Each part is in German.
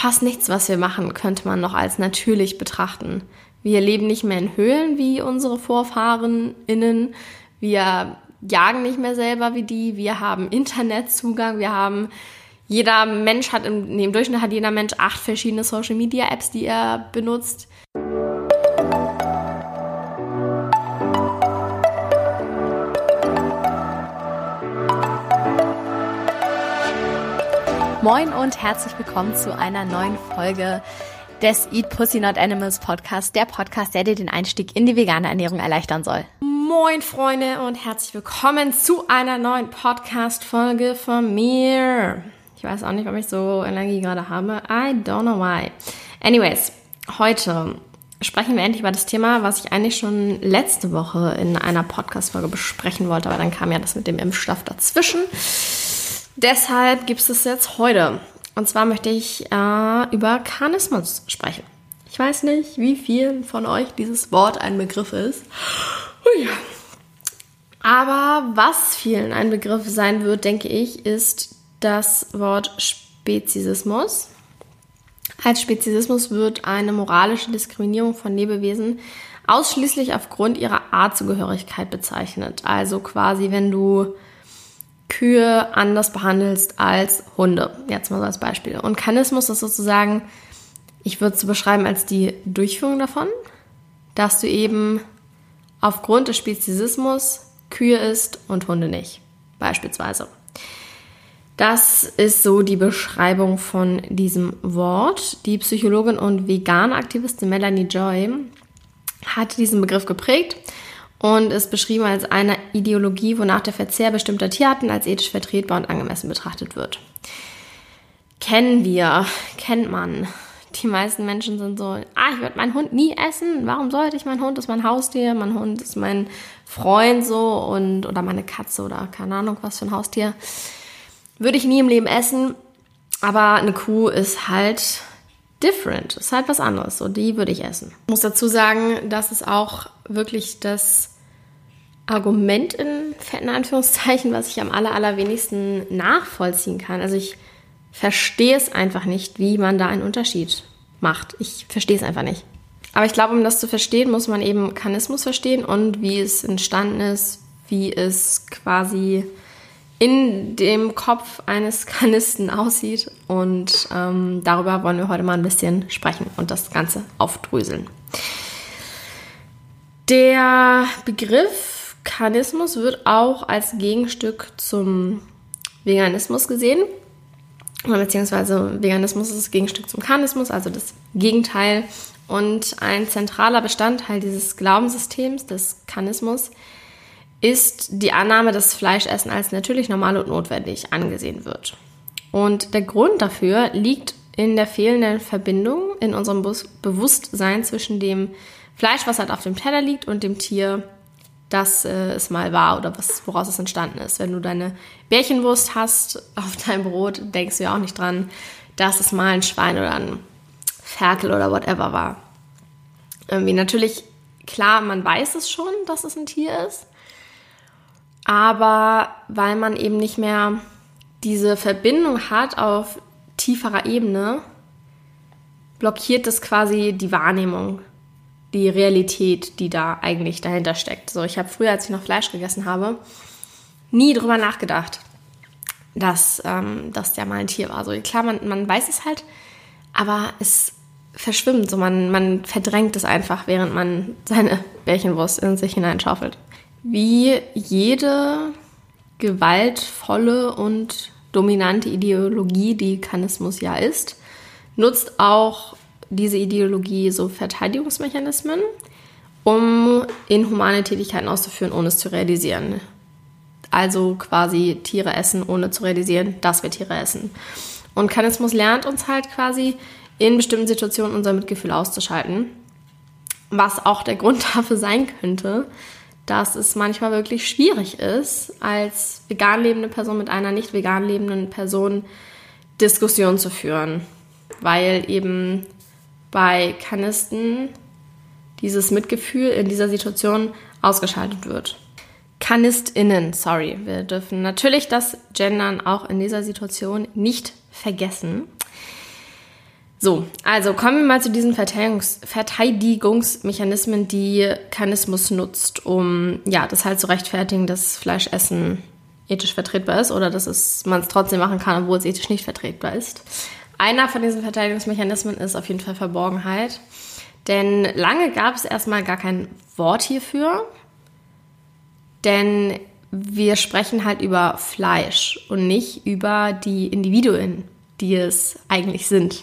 fast nichts, was wir machen, könnte man noch als natürlich betrachten. Wir leben nicht mehr in Höhlen wie unsere VorfahrenInnen. Wir jagen nicht mehr selber wie die. Wir haben Internetzugang. Wir haben, jeder Mensch hat im, nee, im Durchschnitt hat jeder Mensch acht verschiedene Social Media Apps, die er benutzt. Moin und herzlich willkommen zu einer neuen Folge des Eat Pussy Not Animals Podcast, der Podcast, der dir den Einstieg in die vegane Ernährung erleichtern soll. Moin Freunde und herzlich willkommen zu einer neuen Podcast Folge von mir. Ich weiß auch nicht, warum ich so Energie gerade habe. I don't know why. Anyways, heute sprechen wir endlich über das Thema, was ich eigentlich schon letzte Woche in einer Podcast-Folge besprechen wollte, aber dann kam ja das mit dem Impfstoff dazwischen. Deshalb gibt es es jetzt heute. Und zwar möchte ich äh, über Karnismus sprechen. Ich weiß nicht, wie vielen von euch dieses Wort ein Begriff ist. Ui. Aber was vielen ein Begriff sein wird, denke ich, ist das Wort Speziesismus. Als Speziesismus wird eine moralische Diskriminierung von Lebewesen ausschließlich aufgrund ihrer Artzugehörigkeit bezeichnet. Also quasi, wenn du Kühe anders behandelst als Hunde. Jetzt mal so als Beispiel. Und Kanismus ist sozusagen, ich würde es so beschreiben als die Durchführung davon, dass du eben aufgrund des Speziesismus Kühe isst und Hunde nicht. Beispielsweise. Das ist so die Beschreibung von diesem Wort. Die Psychologin und Vegan-Aktivistin Melanie Joy hat diesen Begriff geprägt und ist beschrieben als eine Ideologie, wonach der Verzehr bestimmter Tierarten als ethisch vertretbar und angemessen betrachtet wird. Kennen wir, kennt man. Die meisten Menschen sind so, ah, ich würde meinen Hund nie essen. Warum sollte ich? Mein Hund ist mein Haustier, mein Hund ist mein Freund so und oder meine Katze oder keine Ahnung was für ein Haustier. Würde ich nie im Leben essen. Aber eine Kuh ist halt different, ist halt was anderes. So, die würde ich essen. Ich muss dazu sagen, dass es auch wirklich das Argument in fetten Anführungszeichen, was ich am aller, allerwenigsten nachvollziehen kann. Also ich verstehe es einfach nicht, wie man da einen Unterschied macht. Ich verstehe es einfach nicht. Aber ich glaube, um das zu verstehen, muss man eben Kanismus verstehen und wie es entstanden ist, wie es quasi in dem Kopf eines Kanisten aussieht. Und ähm, darüber wollen wir heute mal ein bisschen sprechen und das Ganze aufdröseln. Der Begriff Kanismus wird auch als Gegenstück zum Veganismus gesehen. Beziehungsweise Veganismus ist das Gegenstück zum Kanismus, also das Gegenteil. Und ein zentraler Bestandteil dieses Glaubenssystems, des Kanismus, ist die Annahme, dass Fleischessen als natürlich normal und notwendig angesehen wird. Und der Grund dafür liegt in der fehlenden Verbindung in unserem Bewusstsein zwischen dem Fleisch, was halt auf dem Teller liegt, und dem Tier, dass äh, es mal war oder was, woraus es entstanden ist. Wenn du deine Bärchenwurst hast auf deinem Brot, denkst du ja auch nicht dran, dass es mal ein Schwein oder ein Ferkel oder whatever war. Irgendwie natürlich, klar, man weiß es schon, dass es ein Tier ist, aber weil man eben nicht mehr diese Verbindung hat auf tieferer Ebene, blockiert es quasi die Wahrnehmung die Realität, die da eigentlich dahinter steckt. So, ich habe früher, als ich noch Fleisch gegessen habe, nie drüber nachgedacht, dass ähm, das ja mal ein Tier war. So klar, man, man weiß es halt, aber es verschwimmt. So man, man verdrängt es einfach, während man seine Bärchenwurst in sich hineinschaufelt. Wie jede gewaltvolle und dominante Ideologie, die Kanismus ja ist, nutzt auch diese Ideologie so Verteidigungsmechanismen, um inhumane Tätigkeiten auszuführen, ohne es zu realisieren. Also quasi Tiere essen, ohne zu realisieren, dass wir Tiere essen. Und Kanismus lernt uns halt quasi in bestimmten Situationen unser Mitgefühl auszuschalten. Was auch der Grund dafür sein könnte, dass es manchmal wirklich schwierig ist, als vegan lebende Person mit einer nicht vegan lebenden Person Diskussionen zu führen. Weil eben bei Kanisten dieses Mitgefühl in dieser Situation ausgeschaltet wird. KanistInnen, sorry, wir dürfen natürlich das Gendern auch in dieser Situation nicht vergessen. So, also kommen wir mal zu diesen Verteidigungs Verteidigungsmechanismen, die Kanismus nutzt, um ja, das halt zu rechtfertigen, dass Fleischessen ethisch vertretbar ist oder dass man es trotzdem machen kann, obwohl es ethisch nicht vertretbar ist. Einer von diesen Verteidigungsmechanismen ist auf jeden Fall Verborgenheit. Denn lange gab es erstmal gar kein Wort hierfür. Denn wir sprechen halt über Fleisch und nicht über die Individuen, die es eigentlich sind.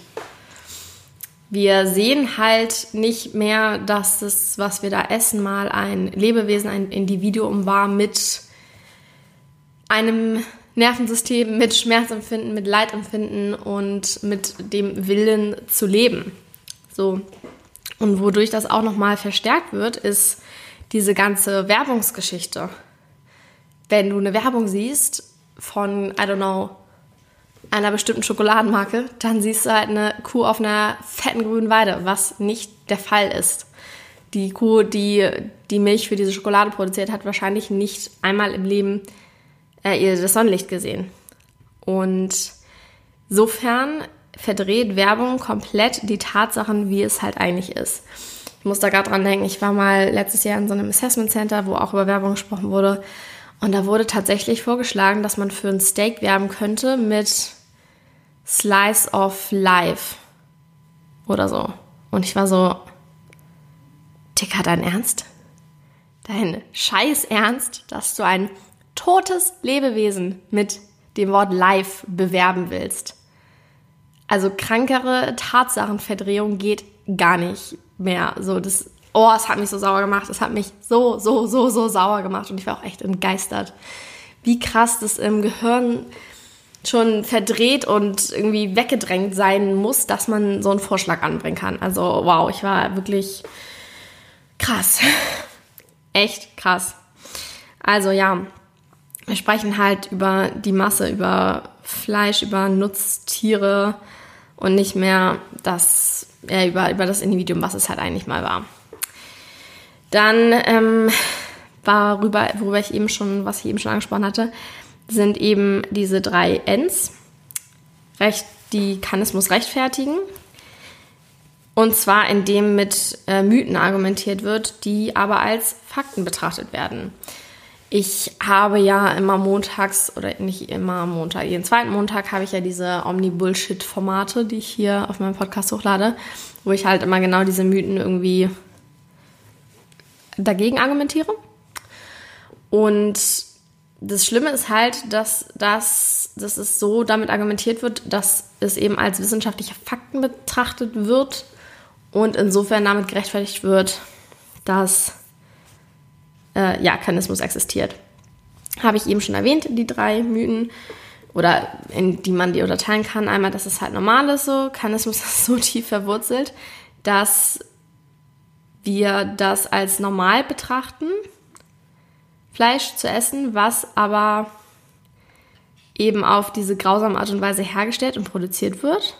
Wir sehen halt nicht mehr, dass das, was wir da essen, mal ein Lebewesen, ein Individuum war mit einem Nervensystem, mit Schmerzempfinden, mit Leidempfinden und mit dem Willen zu leben. So. Und wodurch das auch nochmal verstärkt wird, ist diese ganze Werbungsgeschichte. Wenn du eine Werbung siehst von, I don't know, einer bestimmten Schokoladenmarke, dann siehst du halt eine Kuh auf einer fetten grünen Weide, was nicht der Fall ist. Die Kuh, die die Milch für diese Schokolade produziert, hat wahrscheinlich nicht einmal im Leben äh, ihr das Sonnenlicht gesehen. Und sofern verdreht Werbung komplett die Tatsachen, wie es halt eigentlich ist. Ich muss da gerade dran denken, ich war mal letztes Jahr in so einem Assessment Center, wo auch über Werbung gesprochen wurde. Und da wurde tatsächlich vorgeschlagen, dass man für ein Steak werben könnte mit Slice of Life oder so. Und ich war so, Dicker, dein Ernst? Dein Scheiß Ernst, dass du ein totes Lebewesen mit dem Wort Life bewerben willst. Also krankere Tatsachenverdrehung geht gar nicht mehr. So, das, oh, es hat mich so sauer gemacht. Es hat mich so, so, so, so sauer gemacht und ich war auch echt entgeistert. Wie krass das im Gehirn schon verdreht und irgendwie weggedrängt sein muss, dass man so einen Vorschlag anbringen kann. Also wow, ich war wirklich krass. Echt krass. Also ja, wir sprechen halt über die Masse, über Fleisch, über Nutztiere und nicht mehr das, ja, über, über das Individuum, was es halt eigentlich mal war. Dann ähm, worüber, worüber ich eben schon, was ich eben schon angesprochen hatte, sind eben diese drei Ns, Recht, die Kanismus rechtfertigen. Und zwar indem mit äh, Mythen argumentiert wird, die aber als Fakten betrachtet werden. Ich habe ja immer montags, oder nicht immer Montag, jeden zweiten Montag habe ich ja diese Omni-Bullshit-Formate, die ich hier auf meinem Podcast hochlade, wo ich halt immer genau diese Mythen irgendwie dagegen argumentiere. Und das Schlimme ist halt, dass, das, dass es so damit argumentiert wird, dass es eben als wissenschaftliche Fakten betrachtet wird und insofern damit gerechtfertigt wird, dass äh, ja, Kanismus existiert. Habe ich eben schon erwähnt, die drei Mythen oder in die man die unterteilen kann. Einmal, dass es halt normal ist so, Kanismus ist so tief verwurzelt, dass wir das als normal betrachten Fleisch zu essen, was aber eben auf diese grausame Art und Weise hergestellt und produziert wird.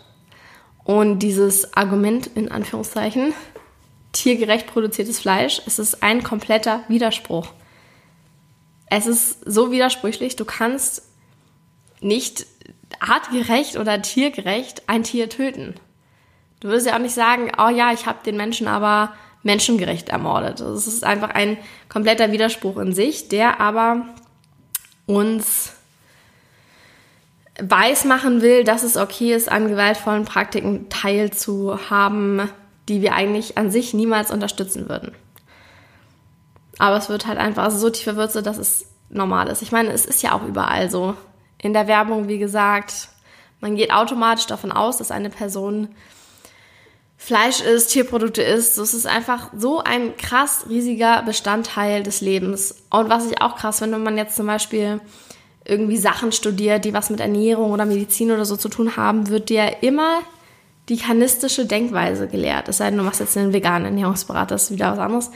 Und dieses Argument in Anführungszeichen, tiergerecht produziertes Fleisch, es ist ein kompletter Widerspruch. Es ist so widersprüchlich, du kannst nicht artgerecht oder tiergerecht ein Tier töten. Du würdest ja auch nicht sagen, oh ja, ich habe den Menschen aber menschengerecht ermordet. Das ist einfach ein kompletter Widerspruch in sich, der aber uns weismachen will, dass es okay ist, an gewaltvollen Praktiken teilzuhaben, die wir eigentlich an sich niemals unterstützen würden. Aber es wird halt einfach so tief verwurzelt, dass es normal ist. Ich meine, es ist ja auch überall so. In der Werbung, wie gesagt, man geht automatisch davon aus, dass eine Person Fleisch isst, Tierprodukte isst. Das ist einfach so ein krass riesiger Bestandteil des Lebens. Und was ich auch krass finde, wenn man jetzt zum Beispiel irgendwie Sachen studiert, die was mit Ernährung oder Medizin oder so zu tun haben, wird dir immer die kanistische Denkweise gelehrt. Es sei denn, du machst jetzt einen veganen Ernährungsberater, das ist wieder was anderes.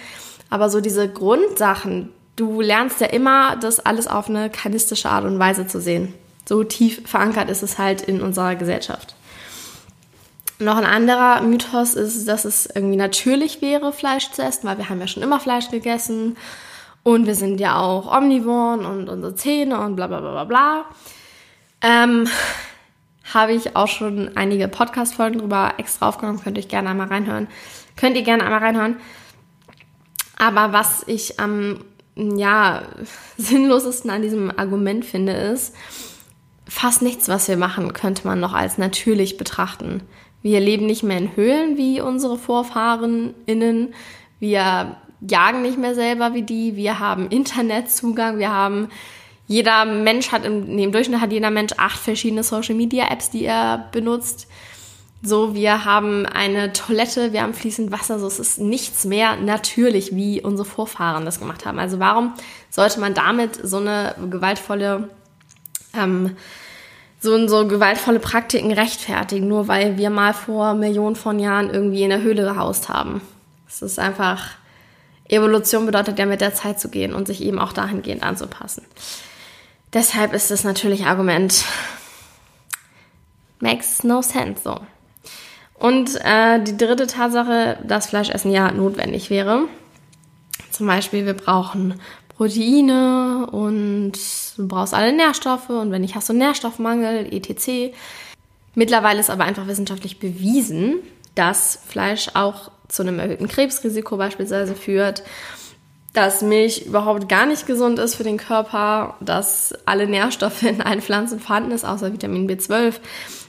Aber so diese Grundsachen, du lernst ja immer, das alles auf eine kanistische Art und Weise zu sehen. So tief verankert ist es halt in unserer Gesellschaft. Noch ein anderer Mythos ist, dass es irgendwie natürlich wäre, Fleisch zu essen, weil wir haben ja schon immer Fleisch gegessen und wir sind ja auch Omnivoren und unsere Zähne und bla bla bla bla bla. Ähm, habe ich auch schon einige Podcast-Folgen drüber extra aufgenommen. Könnt ihr gerne einmal reinhören. Könnt ihr gerne einmal reinhören. Aber was ich am ja, sinnlosesten an diesem Argument finde, ist, fast nichts, was wir machen, könnte man noch als natürlich betrachten. Wir leben nicht mehr in Höhlen wie unsere VorfahrenInnen. Wir jagen nicht mehr selber wie die. Wir haben Internetzugang. Wir haben, jeder Mensch hat im, nee, im Durchschnitt hat jeder Mensch acht verschiedene Social Media Apps, die er benutzt. So, wir haben eine Toilette, wir haben fließend Wasser, so es ist nichts mehr natürlich, wie unsere Vorfahren das gemacht haben. Also warum sollte man damit so eine gewaltvolle, ähm, so, so gewaltvolle Praktiken rechtfertigen, nur weil wir mal vor Millionen von Jahren irgendwie in der Höhle gehaust haben? Es ist einfach, Evolution bedeutet ja mit der Zeit zu gehen und sich eben auch dahingehend anzupassen. Deshalb ist das natürlich Argument, makes no sense so. Und äh, die dritte Tatsache, dass Fleischessen ja notwendig wäre. Zum Beispiel, wir brauchen Proteine und du brauchst alle Nährstoffe und wenn nicht, hast du Nährstoffmangel, etc. Mittlerweile ist aber einfach wissenschaftlich bewiesen, dass Fleisch auch zu einem erhöhten Krebsrisiko beispielsweise führt, dass Milch überhaupt gar nicht gesund ist für den Körper, dass alle Nährstoffe in allen Pflanzen vorhanden ist, außer Vitamin B12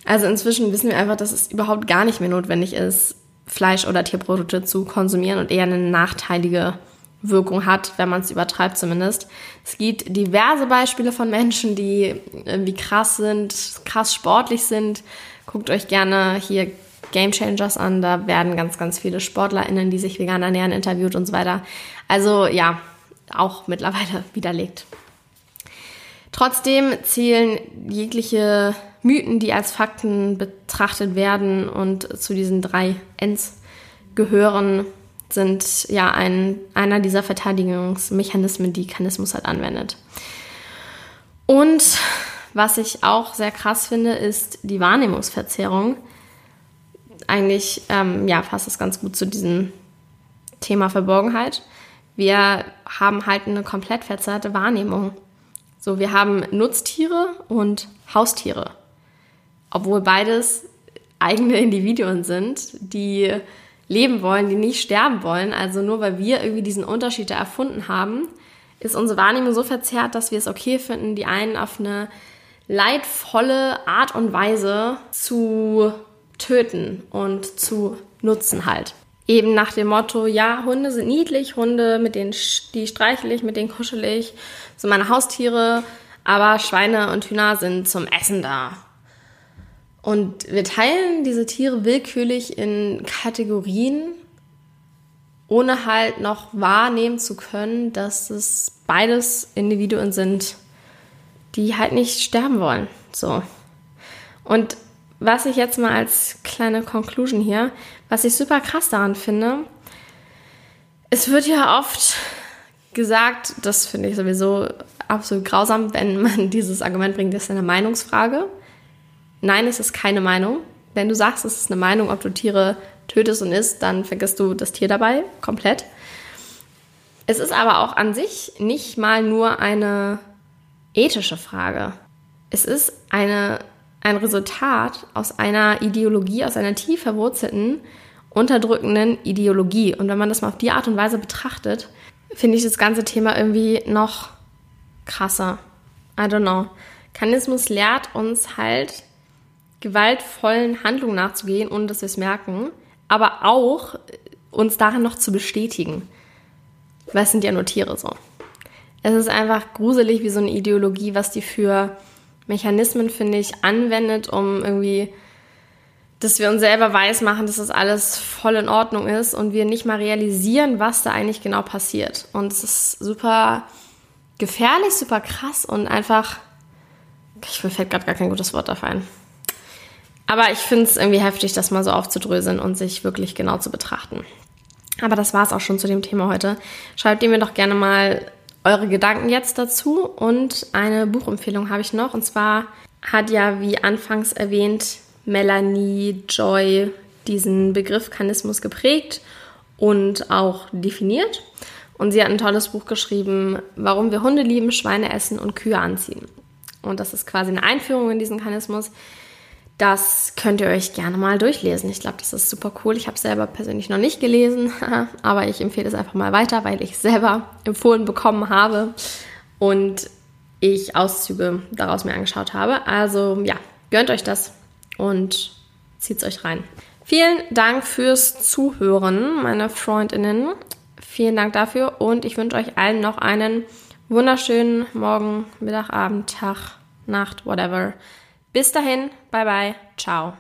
also inzwischen wissen wir einfach, dass es überhaupt gar nicht mehr notwendig ist, Fleisch oder Tierprodukte zu konsumieren und eher eine nachteilige Wirkung hat, wenn man es übertreibt zumindest. Es gibt diverse Beispiele von Menschen, die irgendwie krass sind, krass sportlich sind. Guckt euch gerne hier Game Changers an, da werden ganz, ganz viele SportlerInnen, die sich vegan ernähren, interviewt und so weiter. Also ja, auch mittlerweile widerlegt. Trotzdem zählen jegliche Mythen, die als Fakten betrachtet werden und zu diesen drei Ns gehören, sind ja ein, einer dieser Verteidigungsmechanismen, die Kanismus halt anwendet. Und was ich auch sehr krass finde, ist die Wahrnehmungsverzerrung. Eigentlich ähm, ja, passt das ganz gut zu diesem Thema Verborgenheit. Wir haben halt eine komplett verzerrte Wahrnehmung. So, wir haben Nutztiere und Haustiere obwohl beides eigene Individuen sind, die leben wollen, die nicht sterben wollen. Also nur weil wir irgendwie diesen Unterschied da erfunden haben, ist unsere Wahrnehmung so verzerrt, dass wir es okay finden, die einen auf eine leidvolle Art und Weise zu töten und zu nutzen halt. Eben nach dem Motto, ja, Hunde sind niedlich, Hunde, mit denen die streichle ich, mit denen kuschel ich, sind meine Haustiere, aber Schweine und Hühner sind zum Essen da. Und wir teilen diese Tiere willkürlich in Kategorien, ohne halt noch wahrnehmen zu können, dass es beides Individuen sind, die halt nicht sterben wollen. So. Und was ich jetzt mal als kleine Conclusion hier, was ich super krass daran finde, es wird ja oft gesagt, das finde ich sowieso absolut grausam, wenn man dieses Argument bringt, das ist eine Meinungsfrage. Nein, es ist keine Meinung. Wenn du sagst, es ist eine Meinung, ob du Tiere tötest und isst, dann vergisst du das Tier dabei komplett. Es ist aber auch an sich nicht mal nur eine ethische Frage. Es ist eine, ein Resultat aus einer Ideologie, aus einer tief verwurzelten, unterdrückenden Ideologie. Und wenn man das mal auf die Art und Weise betrachtet, finde ich das ganze Thema irgendwie noch krasser. I don't know. Kanismus lehrt uns halt, gewaltvollen Handlungen nachzugehen, ohne dass wir es merken, aber auch uns darin noch zu bestätigen. Es sind ja nur Tiere so. Es ist einfach gruselig, wie so eine Ideologie, was die für Mechanismen, finde ich, anwendet, um irgendwie, dass wir uns selber weismachen, dass das alles voll in Ordnung ist und wir nicht mal realisieren, was da eigentlich genau passiert. Und es ist super gefährlich, super krass und einfach, ich mir fällt gerade gar kein gutes Wort dafür ein. Aber ich finde es irgendwie heftig, das mal so aufzudröseln und sich wirklich genau zu betrachten. Aber das war es auch schon zu dem Thema heute. Schreibt ihr mir doch gerne mal eure Gedanken jetzt dazu. Und eine Buchempfehlung habe ich noch. Und zwar hat ja, wie anfangs erwähnt, Melanie Joy diesen Begriff Kanismus geprägt und auch definiert. Und sie hat ein tolles Buch geschrieben, warum wir Hunde lieben, Schweine essen und Kühe anziehen. Und das ist quasi eine Einführung in diesen Kanismus Das könnt ihr euch gerne mal durchlesen. Ich glaube, das ist super cool. Ich habe es selber persönlich noch nicht gelesen, aber ich empfehle es einfach mal weiter, weil ich es selber empfohlen bekommen habe und ich Auszüge daraus mir angeschaut habe. Also ja, gönnt euch das und zieht es euch rein. Vielen Dank fürs Zuhören, meine Freundinnen. Vielen Dank dafür und ich wünsche euch allen noch einen wunderschönen Morgen, Mittag, Abend, Tag, Nacht, whatever. Bis dahin, bye bye, ciao.